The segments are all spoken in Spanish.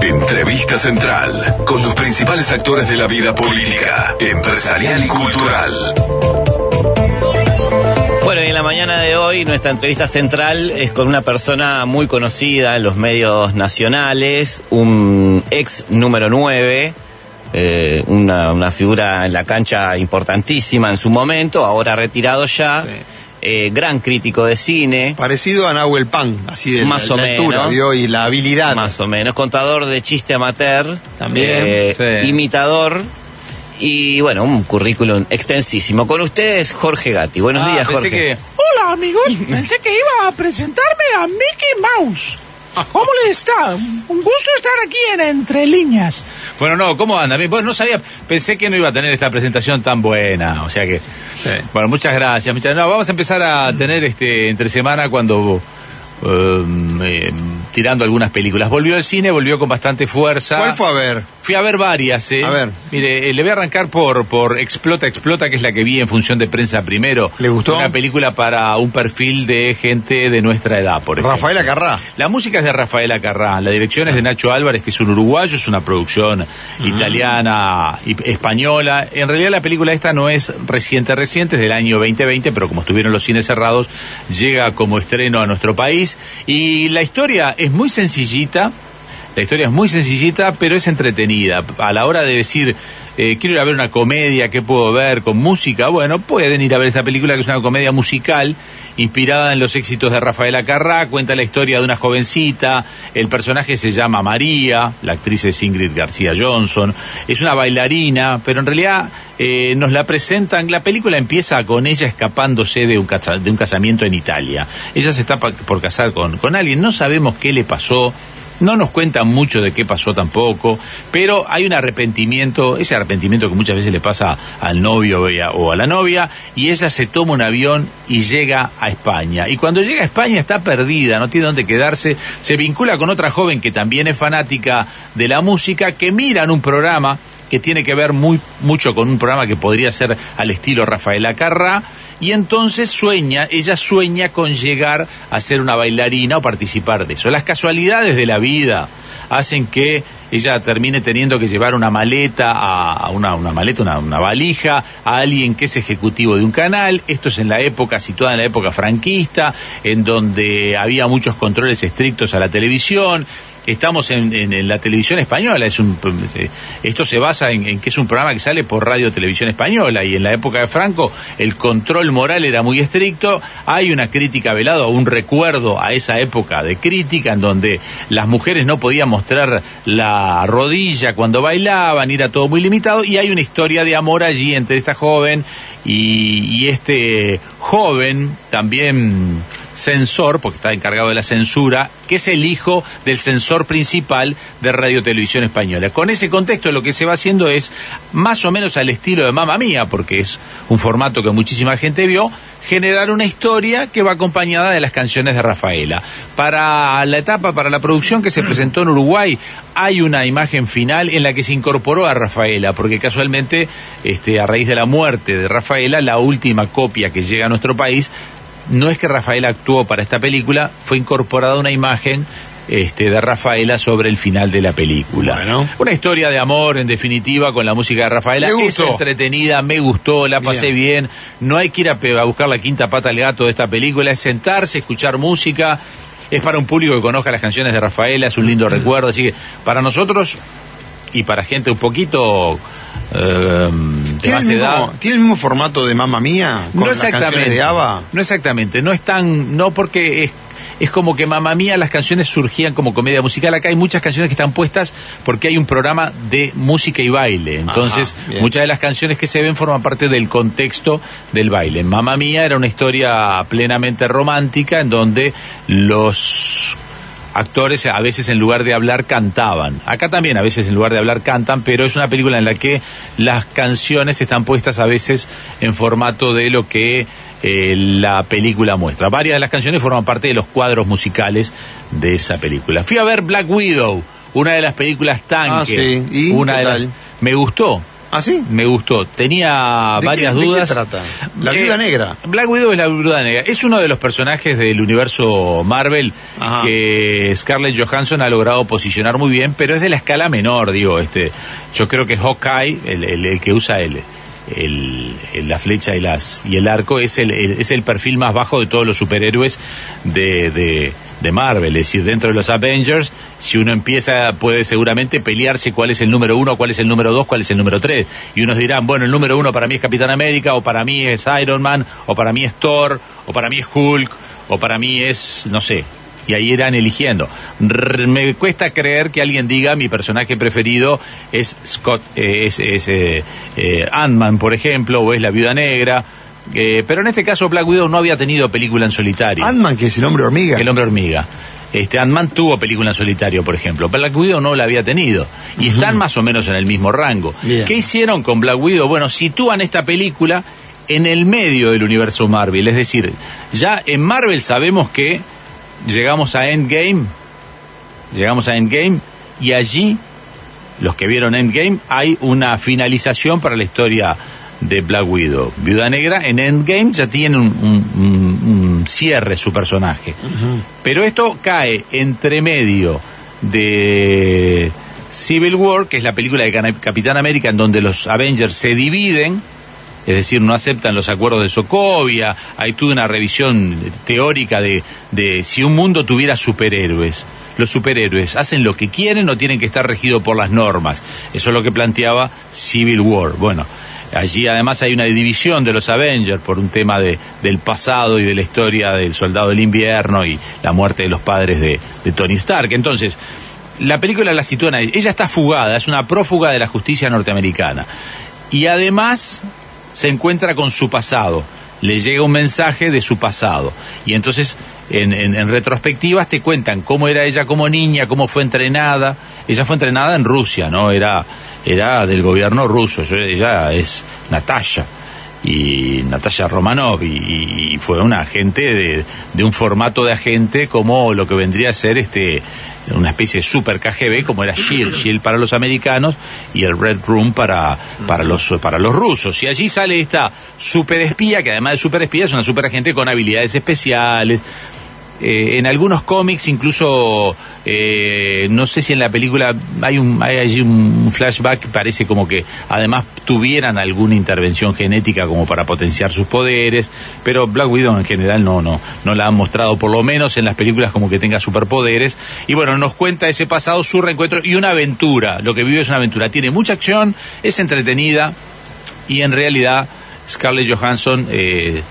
Entrevista central con los principales actores de la vida política, empresarial y cultural. Bueno, y en la mañana de hoy nuestra entrevista central es con una persona muy conocida en los medios nacionales, un ex número 9, eh, una, una figura en la cancha importantísima en su momento, ahora retirado ya. Sí. eh, gran crítico de cine, Parecido a Nahuel Pan, así de Más la, o la altura, menos. ¿vio? y la habilidad. más o menos, contador de chiste amateur, También, eh, sí. imitador y bueno, un currículum extensísimo. Con ustedes, Jorge Gatti. Buenos Ah, días, pensé Jorge. que- Hola amigos, pensé que iba a presentarme a Mickey Mouse. ¿Cómo le está? Un gusto estar aquí en Entre Líneas. Bueno, no, ¿cómo anda? Bueno, no sabía, pensé que no iba a tener esta presentación tan buena, o sea que... Bueno, muchas gracias. Muchas, no, vamos a empezar a tener este entre semana cuando... um, eh, tirando algunas películas. Volvió al cine, volvió con bastante fuerza. ¿Cuál fue a ver? Fui a ver varias, ¿eh? A ver. Mire, eh, le voy a arrancar por, por Explota, Explota, que es la que vi en función de prensa primero. ¿Le gustó? Una película para un perfil de gente de nuestra edad, por ejemplo. Rafael Acarrá. La música es de Rafael Acarrá, la dirección es de Nacho Álvarez, que es un uruguayo, es una producción italiana y española. En realidad la película esta no es reciente, reciente, es del año 2020, pero como estuvieron los cines cerrados, llega como estreno a nuestro país. Y la historia es muy sencillita, la historia es muy sencillita, pero es entretenida. A la hora de decir, eh, quiero ir a ver una comedia, ¿qué puedo ver con música? Bueno, pueden ir a ver esta película que es una comedia musical inspirada en los éxitos de Rafael Acarrá, cuenta la historia de una jovencita, el personaje se llama María, la actriz es Ingrid García Johnson, es una bailarina, pero en realidad eh, nos la presentan, la película empieza con ella escapándose de un, de un casamiento en Italia. Ella se está por casar con, con alguien, no sabemos qué le pasó, no nos cuentan mucho de qué pasó tampoco, pero hay un arrepentimiento, ese arrepentimiento que muchas veces le pasa al novio o a la novia, y ella se toma un avión y llega a España. Y cuando llega a España está perdida, no tiene dónde quedarse, se vincula con otra joven que también es fanática de la música, que miran un programa que tiene que ver muy, mucho con un programa que podría ser al estilo Rafael Acarrá, y entonces sueña, ella sueña con llegar a ser una bailarina o participar de eso. Las casualidades de la vida hacen que ella termine teniendo que llevar una maleta, a, una, una maleta, una, una valija, a alguien que es ejecutivo de un canal. Esto es en la época, situada en la época franquista, en donde había muchos controles estrictos a la televisión. Estamos en, la televisión española. Eh, esto se basa en, en que es un programa que sale por Radio Televisión Española y en la época de Franco el control moral era muy estricto. Hay una crítica velada, un recuerdo a esa época de crítica en donde las mujeres no podían mostrar la rodilla cuando bailaban, era todo muy limitado y hay una historia de amor allí entre esta joven y, y este joven también censor, porque está encargado de la censura, que es el hijo del censor principal de Radio Televisión Española. Con ese contexto lo que se va haciendo es más o menos al estilo de Mamma Mía, porque es un formato que muchísima gente vio, generar una historia que va acompañada de las canciones de Rafaela. Para la etapa, para la producción que se presentó en Uruguay, hay una imagen final en la que se incorporó a Rafaela, porque casualmente, este, a raíz de la muerte de Rafaela, la última copia que llega a nuestro país no es que Rafaela actuó para esta película, fue incorporada una imagen este, de Rafaela sobre el final de la película. Bueno. Una historia de amor, en definitiva, con la música de Rafaela. Me Es entretenida, me gustó, la pasé bien. No hay que ir a, buscar la quinta pata al gato de esta película, es sentarse, escuchar música. Es para un público que conozca las canciones de Rafaela, es un lindo recuerdo. Así que para nosotros y para gente un poquito eh, ¿Tiene el, mismo, ¿Tiene el mismo formato de Mamma Mía? Con No las canciones exactamente. de ABBA. No exactamente. No es tan. No porque es. Es como que Mamma Mía las canciones surgían como comedia musical. Acá hay muchas canciones que están puestas porque hay un programa de música y baile. Entonces, Ajá, muchas de las canciones que se ven forman parte del contexto del baile. Mamma Mía era una historia plenamente romántica en donde los actores a veces en lugar de hablar cantaban. Acá también a veces en lugar de hablar cantan, pero es una película en la que las canciones están puestas a veces en formato de lo que eh, la película muestra. Varias de las canciones forman parte de los cuadros musicales de esa película. Fui a ver Black Widow, una de las películas tanque. Ah, sí. ¿Y una de las me gustó. ¿Ah, sí? Me gustó. Tenía ¿De varias qué- de qué dudas. trata? La Eh, viuda negra. Black Widow es la viuda negra. Es uno de los personajes del universo Marvel Ajá. que Scarlett Johansson ha logrado posicionar muy bien, pero es de la escala menor, digo. Este, yo creo que Hawkeye, el, el- el que usa el, el- el- la flecha y las y el arco, es el, el- es el perfil más bajo de todos los superhéroes de, de, de Marvel. Es decir, dentro de los Avengers, si uno empieza, puede seguramente pelearse cuál es el número uno, cuál es el número dos, cuál es el número tres. Y unos dirán, bueno, el número uno para mí es Capitán América, o para mí es Iron Man, o para mí es Thor, o para mí es Hulk, o para mí es, no sé. Y ahí irán eligiendo. Me cuesta creer que alguien diga mi personaje preferido es Scott, eh, es, es, eh, eh, Ant-Man, por ejemplo, o es la Viuda Negra. Eh, pero en este caso Black Widow no había tenido película en solitario. Ant-Man, que es el hombre hormiga. El hombre hormiga. Este, Ant-Man tuvo película en solitario, por ejemplo. Black Widow no la había tenido. Y están más o menos en el mismo rango. Bien. ¿Qué hicieron con Black Widow? Bueno, sitúan esta película en el medio del universo Marvel. Es decir, ya en Marvel sabemos que llegamos a Endgame. Llegamos a Endgame y allí, los que vieron Endgame, hay una finalización para la historia de Black Widow. Viuda Negra en Endgame ya tiene un, un- un- un cierre su personaje. Pero esto cae entre medio de Civil War, que es la película de Capitán América, en donde los Avengers se dividen, es decir, no aceptan los acuerdos de Sokovia, hay toda una revisión teórica de, de si un mundo tuviera superhéroes. Los superhéroes hacen lo que quieren o tienen que estar regidos por las normas. Eso es lo que planteaba Civil War. Bueno, allí además hay una división de los Avengers por un tema de, del pasado y de la historia del soldado del invierno y la muerte de los padres de, Tony Stark. Entonces, la película la sitúa ahí. Ella está fugada, es una prófuga de la justicia norteamericana. Y además se encuentra con su pasado. Le llega un mensaje de su pasado. Y entonces, en, en- en retrospectivas, te cuentan cómo era ella como niña, cómo fue entrenada. Ella fue entrenada en Rusia, ¿no? Era, era del gobierno ruso. Ella es Natasha. Y Natasha Romanov. Y, y fue una agente de, de un formato de agente como lo que vendría a ser este una especie de super KGB como era Shield, Shield para los americanos y el Red Room para, para, los, para los rusos. Y allí sale esta superespía, que además de superespía es una superagente con habilidades especiales. Eh, en algunos cómics, incluso, eh, no sé si en la película hay, un, hay allí un flashback parece como que además tuvieran alguna intervención genética como para potenciar sus poderes, pero Black Widow en general no, no, no la han mostrado, por lo menos en las películas como que tenga superpoderes. Y bueno, nos cuenta ese pasado, su reencuentro y una aventura. Lo que vive es una aventura. Tiene mucha acción, es entretenida y en realidad Scarlett Johansson eh,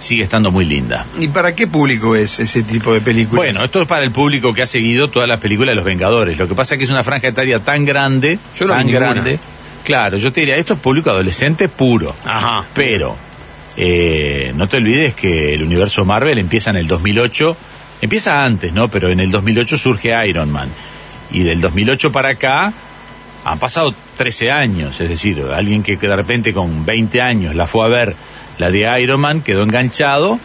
sigue estando muy linda. ¿Y para qué público es ese tipo de películas? Bueno, esto es para el público que ha seguido todas las películas de los Vengadores. Lo que pasa es que es una franja etaria tan grande, Yo no tan ninguna. grande. Claro, yo te diría, esto es público adolescente puro. Ajá. Pero eh, no te olvides que el universo Marvel empieza en el 2008, empieza antes, ¿no? Pero en el 2008 surge Iron Man. Y del 2008 para acá han pasado 13 años, es decir, alguien que de repente con 20 años la fue a ver, la de Iron Man, quedó enganchado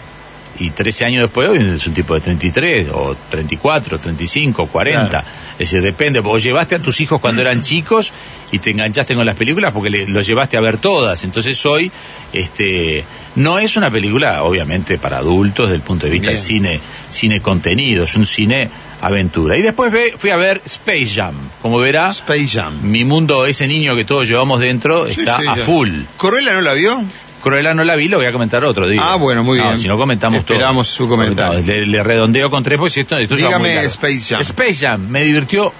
y 13 años después hoy es un tipo de 33 o 34, 35, 40. Claro. Es decir, depende, vos llevaste a tus hijos cuando eran chicos y te enganchaste con las películas porque le- los llevaste a ver todas. Entonces hoy este no es una película obviamente para adultos desde el punto de vista Bien. del cine, cine contenido, es un cine aventura. Y después ve- fui a ver Space Jam. Como verá, Space Jam. mi mundo, ese niño que todos llevamos dentro, Sí, está sí, a full. ¿Cruella no la vio? Cruella no la vi, lo voy a comentar otro día. Ah, bueno, muy No, bien. Si no comentamos todo. Esperamos su comentario. Le, le redondeo con tres, porque esto, esto muy Dígame. Space Jam. Space Jam me divirtió,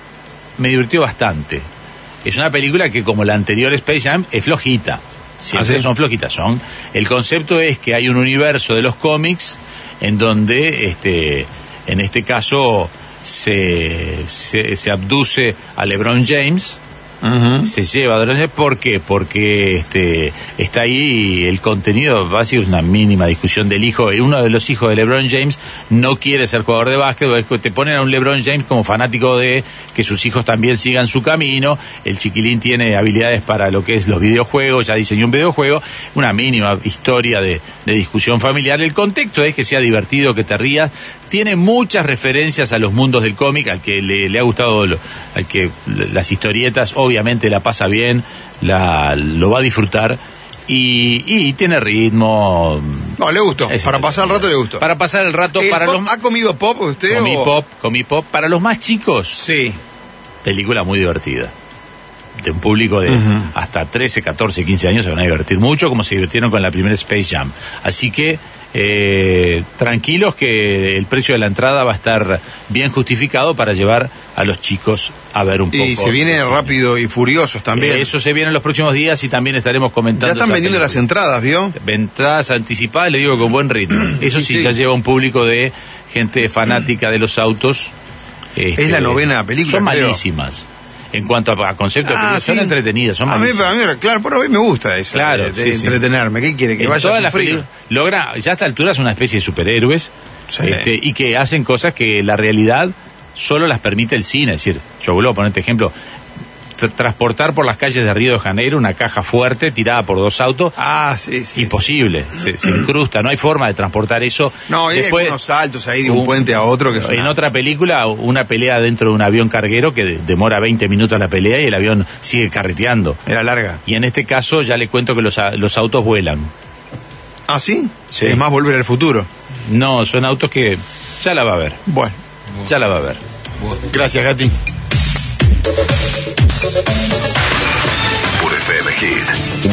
me divirtió bastante. Es una película que, como la anterior Space Jam, es flojita. Siempre ¿Ah, sí? son flojitas. Son. El concepto es que hay un universo de los cómics en donde, este, en este caso, se, se, se abduce a LeBron James Se lleva a James. ¿Por qué? Porque este, está ahí el contenido, básico, es una mínima discusión del hijo. Uno de los hijos de LeBron James no quiere ser jugador de básquet, te ponen a un LeBron James como fanático de que sus hijos también sigan su camino. El chiquilín tiene habilidades para lo que es los videojuegos, ya diseñó un videojuego, una mínima historia de, de discusión familiar. El contexto es que sea divertido, que te rías. Tiene muchas referencias a los mundos del cómic, al que le, ha gustado, al que las historietas, obviamente la pasa bien, la, lo va a disfrutar y, y tiene ritmo. No, le gustó. Para pasar el rato le gustó. Para pasar el rato, ¿El para pop- los ¿Ha comido pop usted? comí o- pop, comí pop. Para los más chicos, Sí. película muy divertida. De un público de hasta 13, 14, 15 años se van a divertir mucho, como se divirtieron con la primera Space Jam. Así que eh, tranquilos que el precio de la entrada va a estar bien justificado para llevar a los chicos a ver un poco. Y se viene rápido y furiosos también. Eh, Eso se viene en los próximos días y también estaremos comentando. ya están vendiendo las entradas, ¿vio? Entradas anticipadas, le digo con buen ritmo. Eso sí, Sí, sí. ya lleva un público de gente fanática de los autos. Este, Es la novena película, Son creo. malísimas. En cuanto a, a concepto de Ah, son entretenidas, son a mí, a mí, claro, a mí me gusta eso. Claro, de, de sí, sí. entretenerme. ¿Qué quiere? Que en vaya a sufrir. logra, ya a esta altura es una especie de superhéroes Sí. este, y que hacen cosas que la realidad solo las permite el cine. Es decir, yo vuelvo a ponerte ejemplo, tra- transportar por las calles de Río de Janeiro una caja fuerte tirada por dos autos, Ah, sí, sí. imposible, se, se incrusta, no hay forma de transportar eso. No, hay Después, unos saltos ahí de un un- puente a otro que son. en otra película, una pelea dentro de un avión carguero que de- demora 20 minutos la pelea y el avión sigue carreteando. Era larga. Y en este caso ya le cuento que los, a- los autos vuelan. Ah, ¿sí? Sí. Es más volver al futuro. No, son autos que ya la va a ver, Bueno. ya la va a ver. Gracias, Gati.